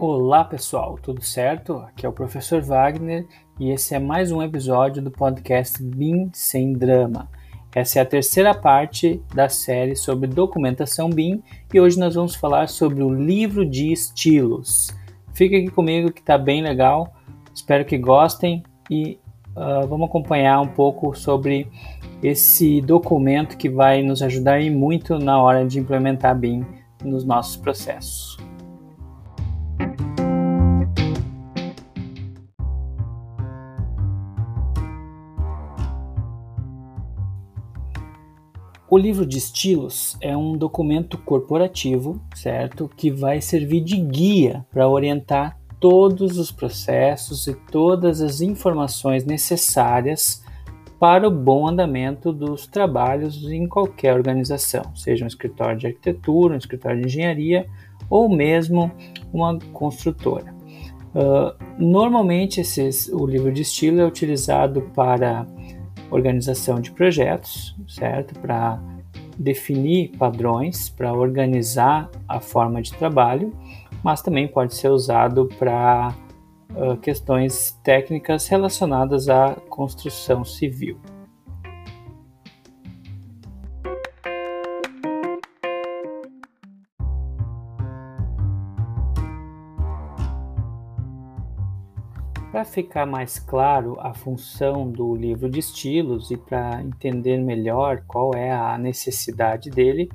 Olá pessoal, tudo certo? Aqui é o professor Wagner e esse é mais um episódio do podcast BIM Sem Drama. Essa é a terceira parte da série sobre documentação BIM e hoje nós vamos falar sobre o livro de estilos. Fica aqui comigo que está bem legal, espero que gostem e uh, vamos acompanhar um pouco sobre esse documento que vai nos ajudar muito na hora de implementar BIM nos nossos processos. O livro de estilos é um documento corporativo, certo? Que vai servir de guia para orientar todos os processos e todas as informações necessárias para o bom andamento dos trabalhos em qualquer organização, seja um escritório de arquitetura, um escritório de engenharia ou mesmo uma construtora. Uh, normalmente esses, o livro de estilo é utilizado para organização de projetos, certo? Para definir padrões, para organizar a forma de trabalho, mas também pode ser usado para uh, questões técnicas relacionadas à construção civil. Para ficar mais claro a função do livro de estilos e para entender melhor qual é a necessidade dele,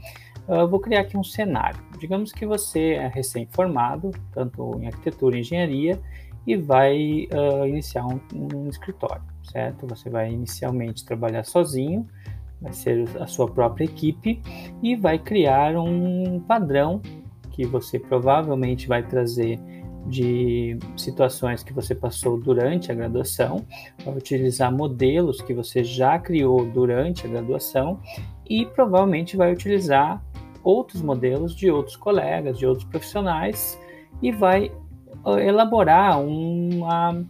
eu vou criar aqui um cenário. Digamos que você é recém-formado, tanto em arquitetura e engenharia, e vai uh, iniciar um, um, escritório, certo? Você vai inicialmente trabalhar sozinho, vai ser a sua própria equipe e vai criar um padrão que você provavelmente vai trazer de situações que você passou durante a graduação, vai utilizar modelos que você já criou durante a graduação e provavelmente vai utilizar outros modelos de outros colegas, de outros profissionais e vai elaborar uma,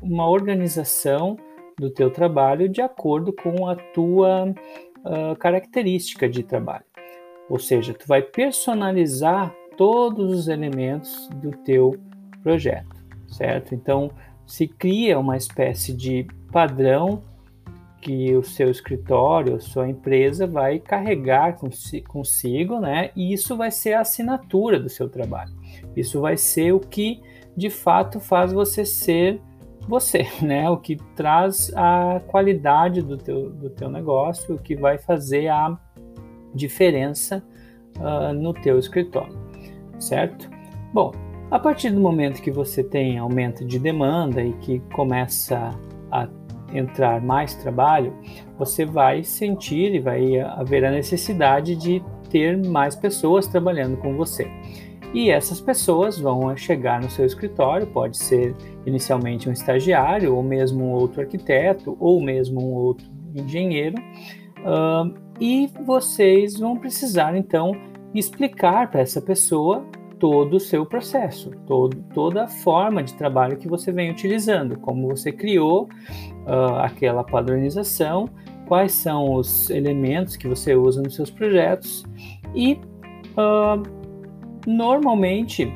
uma organização do teu trabalho de acordo com a tua uh, característica de trabalho. Ou seja, tu vai personalizar todos os elementos do teu projeto, certo? Então, se cria uma espécie de padrão que o seu escritório, sua empresa vai carregar consigo, né? E isso vai ser a assinatura do seu trabalho. Isso vai ser o que de fato faz você ser você, né? O que traz a qualidade do teu, do teu negócio, o que vai fazer a diferença uh, no teu escritório, certo? Bom, a partir do momento que você tem aumento de demanda e que começa a entrar mais trabalho, você vai sentir e vai haver a necessidade de ter mais pessoas trabalhando com você. E essas pessoas vão chegar no seu escritório, pode ser inicialmente um estagiário, ou mesmo um outro arquiteto, ou mesmo um outro engenheiro, uh, e vocês vão precisar então explicar para essa pessoa todo o seu processo, todo, toda a forma de trabalho que você vem utilizando, como você criou uh, aquela padronização, quais são os elementos que você usa nos seus projetos e uh, normalmente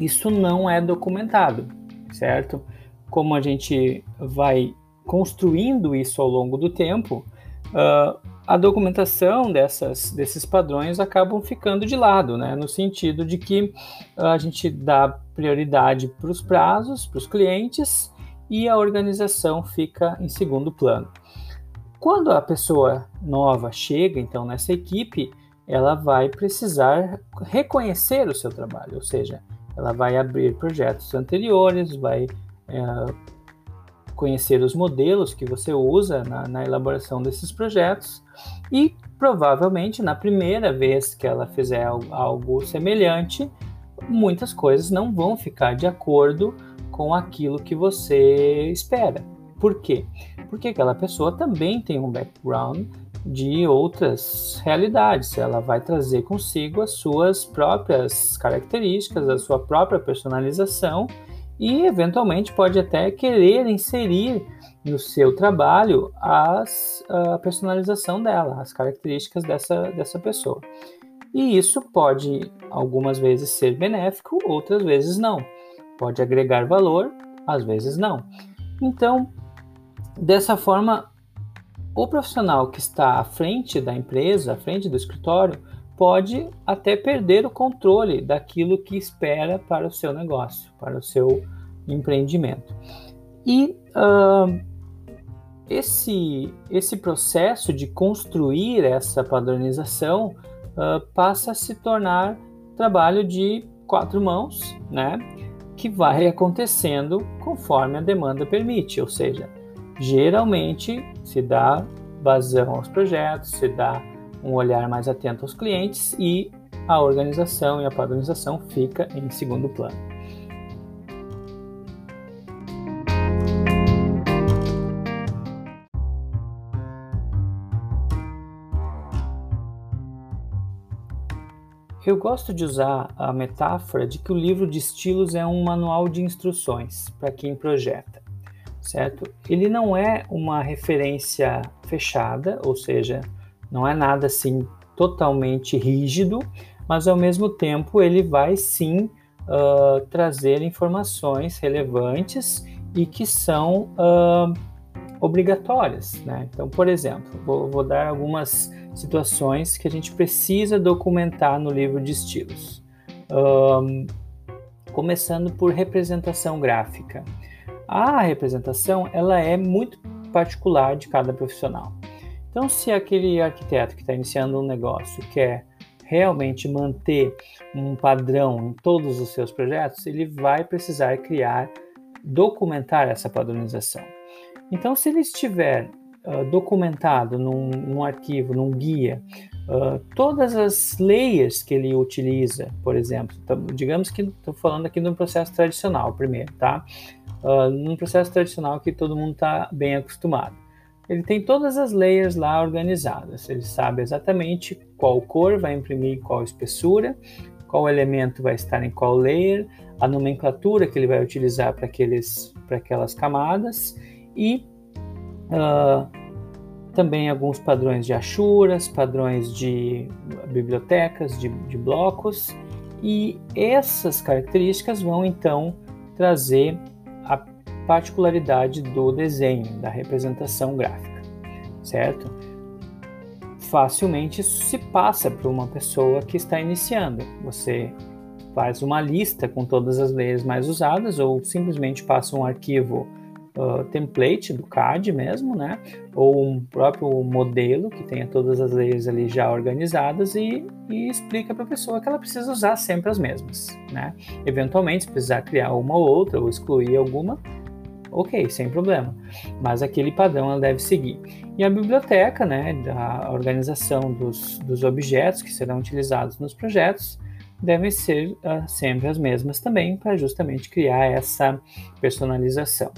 isso não é documentado, certo? Como a gente vai construindo isso ao longo do tempo, uh, a documentação dessas, desses padrões acabam ficando de lado, né? no sentido de que a gente dá prioridade para os prazos, para os clientes, e a organização fica em segundo plano. Quando a pessoa nova chega, então, nessa equipe, ela vai precisar reconhecer o seu trabalho, ou seja, ela vai abrir projetos anteriores, vai é, conhecer os modelos que você usa na, na elaboração desses projetos e provavelmente na primeira vez que ela fizer algo semelhante, muitas coisas não vão ficar de acordo com aquilo que você espera. Por quê? Porque aquela pessoa também tem um background de outras realidades. Ela vai trazer consigo as suas próprias características, a sua própria personalização e eventualmente pode até querer inserir no seu trabalho as, a personalização dela, as características dessa, dessa pessoa. E isso pode algumas vezes ser benéfico, outras vezes não. Pode agregar valor, às vezes não. Então, dessa forma, o profissional que está à frente da empresa, à frente do escritório, pode até perder o controle daquilo que espera para o seu negócio, para o seu empreendimento. E uh, esse, esse processo de construir essa padronização uh, passa a se tornar trabalho de quatro mãos, né? Que vai acontecendo conforme a demanda permite, ou seja, geralmente se dá vazão aos projetos, se dá um olhar mais atento aos clientes e a organização e a padronização fica em segundo plano. Eu gosto de usar a metáfora de que o livro de estilos é um manual de instruções para quem projeta, certo? Ele não é uma referência fechada, ou seja, não é nada assim totalmente rígido, mas ao mesmo tempo ele vai sim uh, trazer informações relevantes e que são uh, obrigatórias. Né? Então, por exemplo, vou, vou dar algumas situações que a gente precisa documentar no livro de estilos. Um, começando por representação gráfica. A representação ela é muito particular de cada profissional. Então, se aquele arquiteto que está iniciando um negócio quer realmente manter um padrão em todos os seus projetos, ele vai precisar criar, documentar essa padronização. Então, se ele estiver uh, documentado num, num, arquivo, num guia, uh, todas as layers que ele utiliza, por exemplo, digamos que estou falando aqui de um processo tradicional primeiro, tá? Uh, num processo tradicional que todo mundo está bem acostumado. Ele tem todas as layers lá organizadas. Ele sabe exatamente qual cor vai imprimir qual espessura, qual elemento vai estar em qual layer, a nomenclatura que ele vai utilizar para aquelas camadas e Uh, também alguns padrões de achuras, padrões de bibliotecas, de, de blocos, e essas características vão então trazer particularidade do desenho, da representação gráfica, certo? Facilmente isso se passa para uma pessoa que está iniciando. Você faz uma lista com todas as leis mais usadas ou simplesmente passa um arquivo uh, template do CAD mesmo, né? Ou um próprio modelo que tenha todas as leis ali já organizadas e, e explica para a pessoa que ela precisa usar sempre as mesmas, né? Eventualmente, se precisar criar uma ou outra ou excluir alguma, ok, sem problema. Mas aquele padrão ela deve seguir. E a biblioteca, né, da organização dos, dos objetos que serão utilizados nos projetos, devem ser uh, sempre as mesmas também, para justamente criar essa personalização.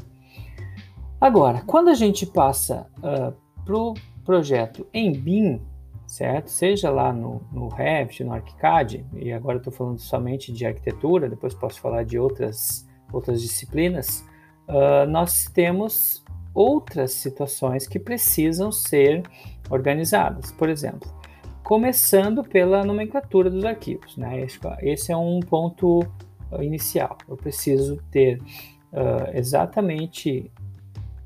Agora, quando a gente passa uh, ah, para o projeto em BIM, certo? Seja lá no, no Revit, no ArchiCAD, e agora estou falando somente de arquitetura, depois posso falar de outras, outras disciplinas, uh, nós temos outras situações que precisam ser organizadas. Por exemplo, começando pela nomenclatura dos arquivos. Né? Esse é um ponto inicial. Eu preciso ter uh, exatamente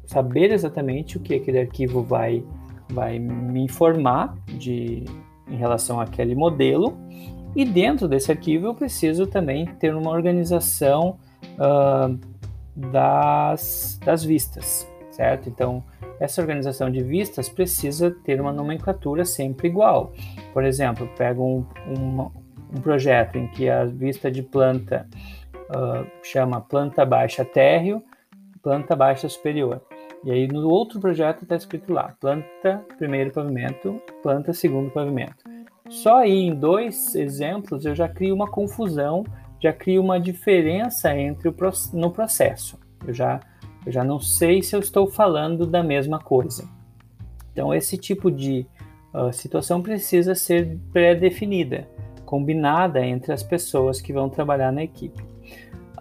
saber exatamente o que aquele arquivo vai, vai me informar de, em relação àquele modelo. E dentro desse arquivo eu preciso também ter uma organização uh, das, das vistas, certo? Então, essa organização de vistas precisa ter uma nomenclatura sempre igual. Por exemplo, pego um, um, um projeto em que a vista de planta uh, chama planta baixa térreo, planta baixa superior. E aí no outro projeto está escrito lá, planta primeiro pavimento, planta segundo pavimento. Só aí em dois exemplos eu já crio uma confusão, já crio uma diferença entre o, no processo. Eu já, eu já não sei se eu estou falando da mesma coisa. Então esse tipo de uh, situação precisa ser pré-definida, combinada entre as pessoas que vão trabalhar na equipe.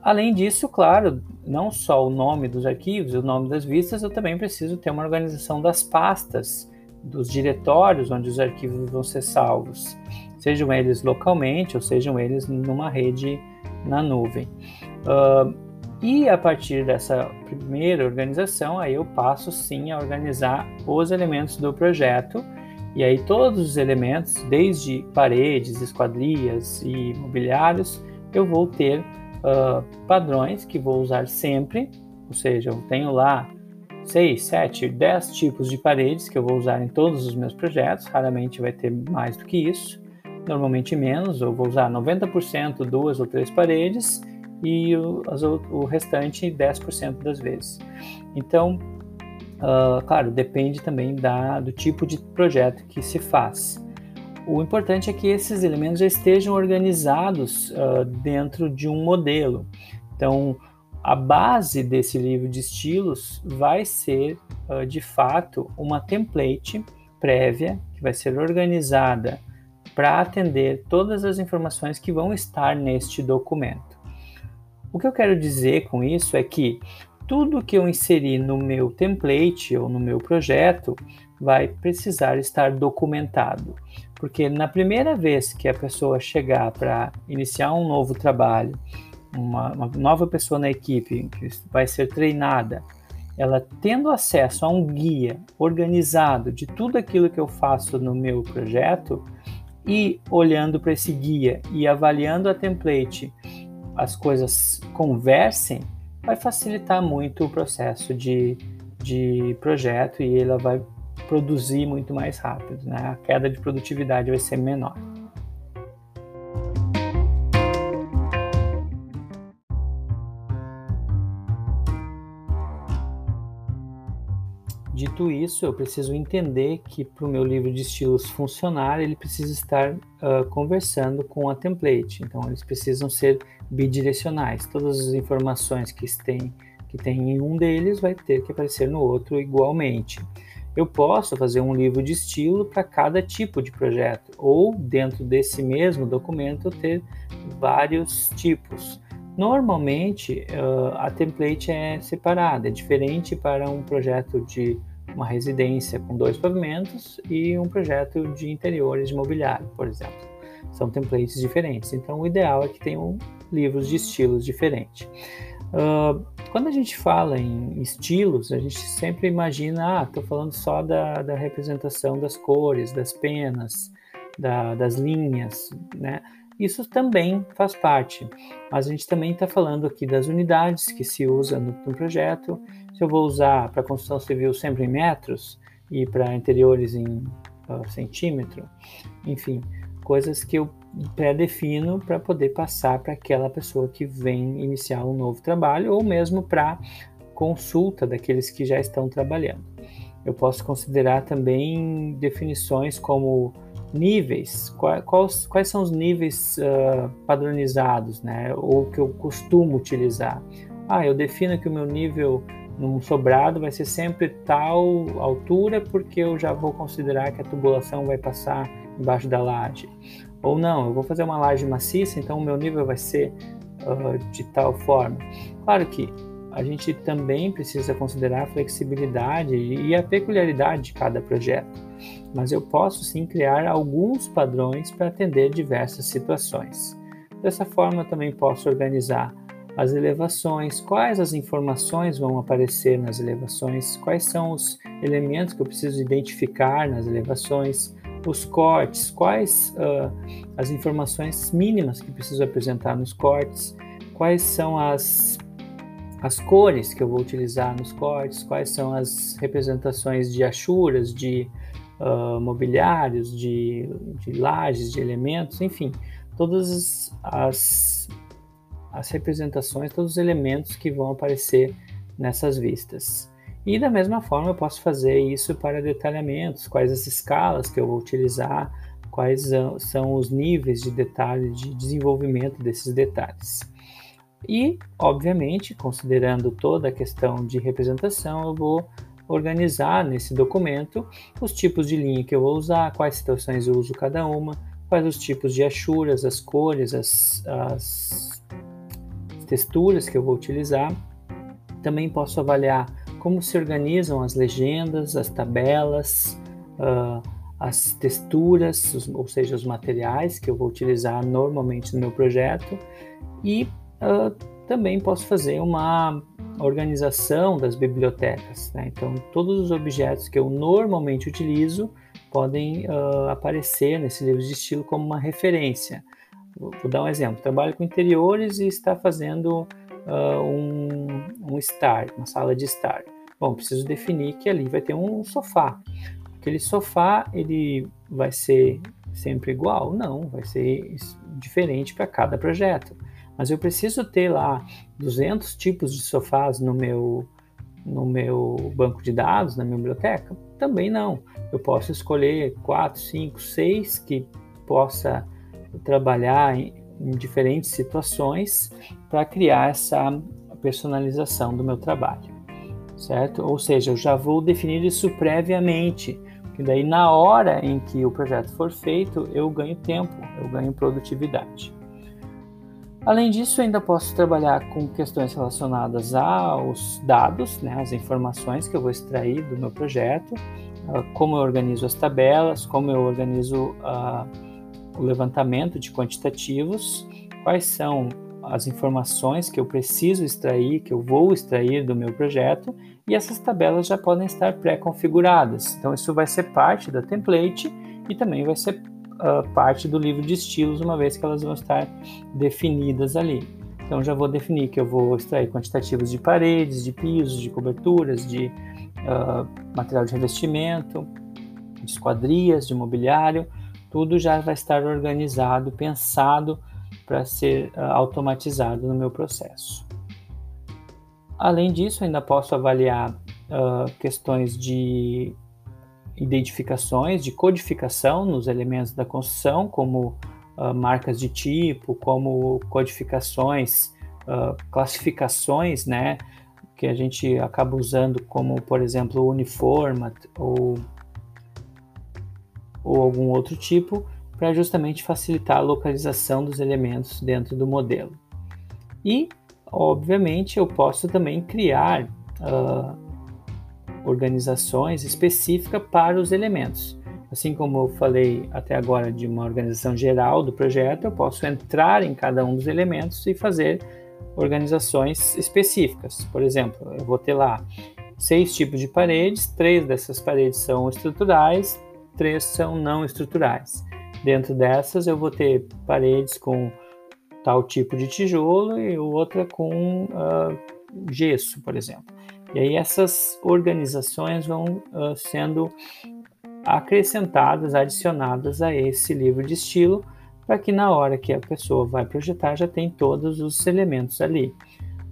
Além disso, claro, não só o nome dos arquivos, o nome das vistas, eu também preciso ter uma organização das pastas dos diretórios onde os arquivos vão ser salvos, sejam eles localmente ou sejam eles numa rede na nuvem. Uh, e a partir dessa primeira organização, aí eu passo sim a organizar os elementos do projeto. E aí todos os elementos, desde paredes, esquadrias e mobiliários, eu vou ter uh, padrões que vou usar sempre. Ou seja, eu tenho lá 6, 7, 10 tipos de paredes que eu vou usar em todos os meus projetos. Raramente vai ter mais do que isso. Normalmente menos, eu vou usar 90% duas ou três paredes e o, as, o restante 10% das vezes. Então, uh, claro, depende também da, do tipo de projeto que se faz. O importante é que esses elementos já estejam organizados uh, dentro de um modelo. Então, a base desse livro de estilos vai ser, uh, de fato, uma template prévia que vai ser organizada para atender todas as informações que vão estar neste documento. O que eu quero dizer com isso é que tudo que eu inserir no meu template ou no meu projeto vai precisar estar documentado. Porque na primeira vez que a pessoa chegar para iniciar um novo trabalho, uma, uma, nova pessoa na equipe que vai ser treinada, ela tendo acesso a um guia organizado de tudo aquilo que eu faço no meu projeto e olhando para esse guia e avaliando a template as coisas conversem, vai facilitar muito o processo de, de projeto e ela vai produzir muito mais rápido, né? A queda de produtividade vai ser menor. Dito isso, eu preciso entender que para o meu livro de estilos funcionar, ele precisa estar uh, conversando com a template. Então, eles precisam ser bidirecionais. Todas as informações que tem, que tem em um deles vai ter que aparecer no outro igualmente. Eu posso fazer um livro de estilo para cada tipo de projeto, ou dentro desse mesmo documento ter vários tipos. Normalmente, uh, a template é separada, é diferente para um projeto de uma residência com dois pavimentos e um projeto de interiores de mobiliário, por exemplo. São templates diferentes, então o ideal é que tenham livros de estilos diferentes. Uh, quando a gente fala em estilos, a gente sempre imagina, ah, estou falando só da, da, representação das cores, das penas, da, das linhas, né? Isso também faz parte, mas a gente também está falando aqui das unidades que se usa no, no projeto. Se eu vou usar para construção civil sempre em metros e para interiores em uh, centímetro, enfim, coisas que eu pré-defino para poder passar para aquela pessoa que vem iniciar um novo trabalho ou mesmo para consulta daqueles que já estão trabalhando. Eu posso considerar também definições como níveis, quais, quais são os níveis uh, padronizados, né? Ou que eu costumo utilizar. Ah, eu defino que o meu nível num sobrado vai ser sempre tal altura, porque eu já vou considerar que a tubulação vai passar embaixo da laje. Ou não, eu vou fazer uma laje maciça, então o meu nível vai ser uh, de tal forma. Claro que a gente também precisa considerar a flexibilidade e a peculiaridade de cada projeto, mas eu posso sim criar alguns padrões para atender diversas situações. Dessa forma, eu também posso organizar as elevações, quais as informações vão aparecer nas elevações, quais são os elementos que eu preciso identificar nas elevações, os cortes, quais uh, as informações mínimas que preciso apresentar nos cortes, quais são as as cores que eu vou utilizar nos cortes, quais são as representações de achuras, de uh, mobiliários, de, de lajes, de elementos, enfim, todas as, as representações, todos os elementos que vão aparecer nessas vistas. E da mesma forma eu posso fazer isso para detalhamentos, quais as escalas que eu vou utilizar, quais são os níveis de detalhe, de desenvolvimento desses detalhes. E, obviamente, considerando toda a questão de representação, eu vou organizar nesse documento os tipos de linha que eu vou usar, quais situações eu uso cada uma, quais os tipos de achuras, as cores, as, as texturas que eu vou utilizar. Também posso avaliar como se organizam as legendas, as tabelas, uh, as texturas, ou seja, os materiais que eu vou utilizar normalmente no meu projeto e uh, também posso fazer uma organização das bibliotecas. Né? Então, todos os objetos que eu normalmente utilizo podem uh, aparecer nesse livro de estilo como uma referência. Vou, vou dar um exemplo. Trabalho com interiores e está fazendo uh, um, um estar, uma sala de estar. Bom, preciso definir que ali vai ter um sofá. Aquele sofá ele vai ser sempre igual? Não, vai ser diferente para cada projeto. Mas eu preciso ter lá 200 tipos de sofás no meu no meu banco de dados, na minha biblioteca? Também não. Eu posso escolher 4, 5, 6 que possa trabalhar em, em diferentes situações para criar essa personalização do meu trabalho, certo? Ou seja, eu já vou definir isso previamente, que daí na hora em que o projeto for feito, eu ganho tempo, eu ganho produtividade. Além disso, ainda posso trabalhar com questões relacionadas aos dados, né, as informações que eu vou extrair do meu projeto, uh, como eu organizo as tabelas, como eu organizo uh, o levantamento de quantitativos, quais são as informações que eu preciso extrair, que eu vou extrair do meu projeto, e essas tabelas já podem estar pré-configuradas. Então, isso vai ser parte da template e também vai ser uh, parte do livro de estilos, uma vez que elas vão estar definidas ali. Então já vou definir que eu vou extrair quantitativos de paredes, de pisos, de coberturas, de uh, material de revestimento, de esquadrias, de mobiliário, tudo já vai estar organizado, pensado para ser uh, automatizado no meu processo. Além disso, ainda posso avaliar uh, questões de identificações de codificação nos elementos da construção, como uh, marcas de tipo, como codificações, uh, classificações, né, que a gente acaba usando como, por exemplo, uniformat ou, ou algum outro tipo, para justamente facilitar a localização dos elementos dentro do modelo. E, obviamente, eu posso também criar uh, organizações específicas para os elementos. Assim como eu falei até agora de uma organização geral do projeto, eu posso entrar em cada um dos elementos e fazer organizações específicas. Por exemplo, eu vou ter lá seis tipos de paredes, três dessas paredes são estruturais, três são não estruturais. Dentro dessas, eu vou ter paredes com tal tipo de tijolo e outra com uh, gesso, por exemplo. E aí essas organizações vão uh, sendo acrescentadas, adicionadas a esse livro de estilo, para que na hora que a pessoa vai projetar já tem todos os elementos ali.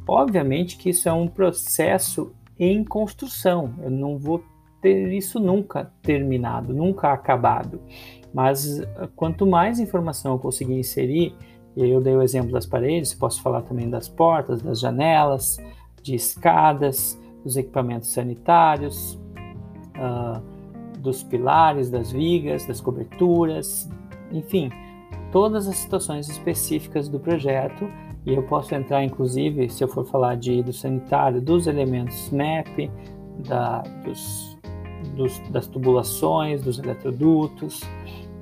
Obviamente que isso é um processo em construção, eu não vou ter isso nunca terminado, nunca acabado. Mas quanto mais informação eu conseguir inserir, e aí eu dei o exemplo das paredes, posso falar também das portas, das janelas, de escadas, dos equipamentos sanitários, uh, dos pilares, das vigas, das coberturas, enfim, todas as situações específicas do projeto. E eu posso entrar, inclusive, se eu for falar de, do sanitário, dos elementos MAP, da, dos, dos, das tubulações, dos eletrodutos,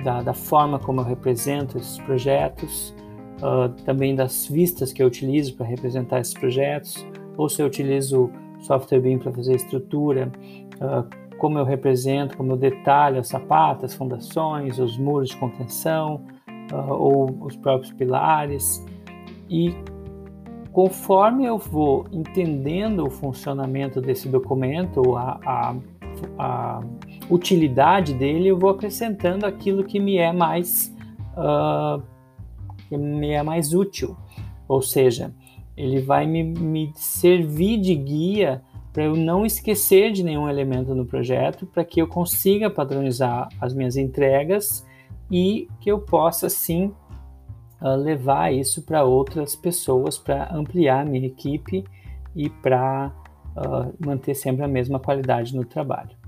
da, da, forma como eu represento esses projetos, uh, também das vistas que eu utilizo para representar esses projetos, ou se eu utilizo software BIM para fazer estrutura, uh, como eu represento, como eu detalho as sapatas, fundações, os muros de contenção uh, ou os próprios pilares. E conforme eu vou entendendo o funcionamento desse documento, a, a, a utilidade dele, eu vou acrescentando aquilo que me é mais uh, que me é mais útil. Ou seja, ele vai me, me servir de guia para eu não esquecer de nenhum elemento no projeto, para que eu consiga padronizar as minhas entregas e que eu possa sim uh, levar isso para outras pessoas para ampliar a minha equipe e para uh, manter sempre a mesma qualidade no trabalho.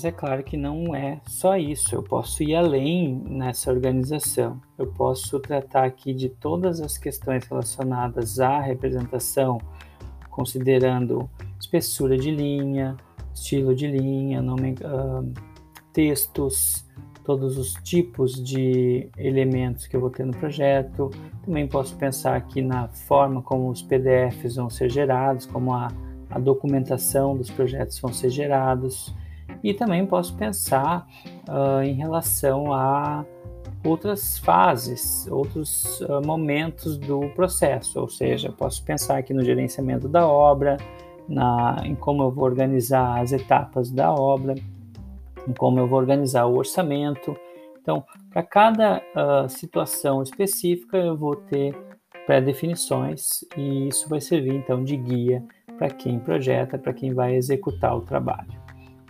Mas é claro que não é só isso, eu posso ir além nessa organização. Eu posso tratar aqui de todas as questões relacionadas à representação, considerando espessura de linha, estilo de linha, nome, uh, textos, todos os tipos de elementos que eu vou ter no projeto. Também posso pensar aqui na forma como os PDFs vão ser gerados, como a, a documentação dos projetos vão ser gerados. E também posso pensar uh, em relação a outras fases, outros uh, momentos do processo, ou seja, posso pensar aqui no gerenciamento da obra, na, em como eu vou organizar as etapas da obra, em como eu vou organizar o orçamento. Então, para cada uh, situação específica, eu vou ter pré-definições e isso vai servir então de guia para quem projeta, para quem vai executar o trabalho,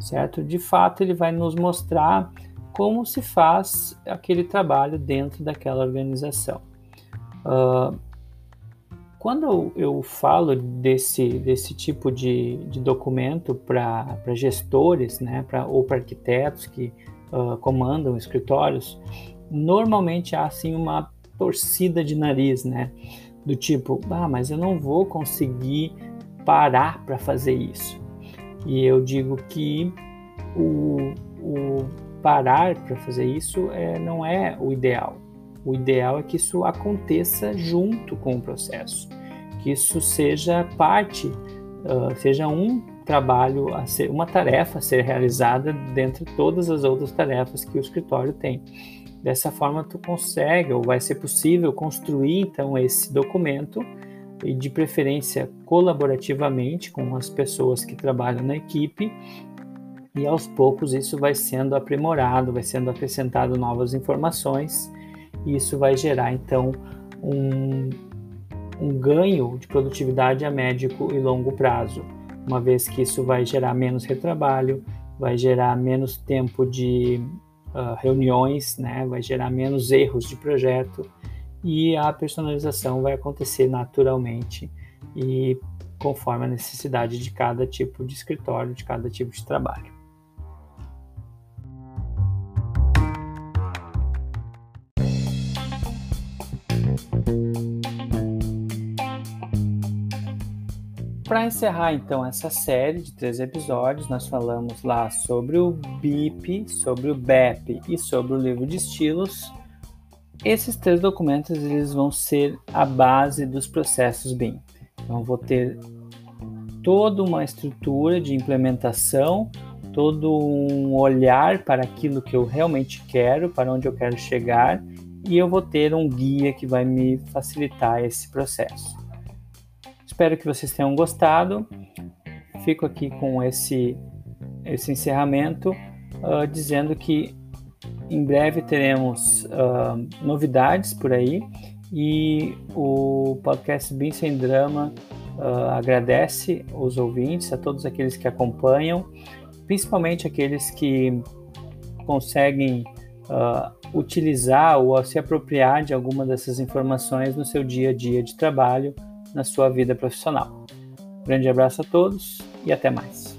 certo? De fato, ele vai nos mostrar como se faz aquele trabalho dentro daquela organização. Uh, quando eu, falo desse, desse tipo de, de documento para gestores, né, pra, ou para arquitetos que uh, comandam escritórios, normalmente há assim uma torcida de nariz, né, do tipo, ah, mas eu não vou conseguir parar para fazer isso. E eu digo que o, o parar para fazer isso é, não é o ideal. O ideal é que isso aconteça junto com o processo, que isso seja parte, uh, seja um trabalho, a ser, uma tarefa a ser realizada dentre todas as outras tarefas que o escritório tem. Dessa forma, tu consegue ou vai ser possível construir então esse documento e de preferência colaborativamente com as pessoas que trabalham na equipe e aos poucos isso vai sendo aprimorado, vai sendo acrescentado novas informações e isso vai gerar então um, um ganho de produtividade a médio e longo prazo, uma vez que isso vai gerar menos retrabalho, vai gerar menos tempo de uh, reuniões, né? vai gerar menos erros de projeto e a personalização vai acontecer naturalmente e conforme a necessidade de cada tipo de escritório, de cada tipo de trabalho. Para encerrar então essa série de três episódios, nós falamos lá sobre o BIP, sobre o BEP e sobre o livro de estilos. Esses três documentos eles vão ser a base dos processos BIM. Então vou ter toda uma estrutura de implementação, todo um olhar para aquilo que eu realmente quero, para onde eu quero chegar, e eu vou ter um guia que vai me facilitar esse processo. Espero que vocês tenham gostado. Fico aqui com esse, esse encerramento, uh, dizendo que em breve teremos uh, novidades por aí e o podcast Bem Sem Drama uh, agradece os ouvintes, a todos aqueles que acompanham, principalmente aqueles que conseguem uh, utilizar ou se apropriar de alguma dessas informações no seu dia a dia de trabalho na sua vida profissional. grande abraço a todos e até mais.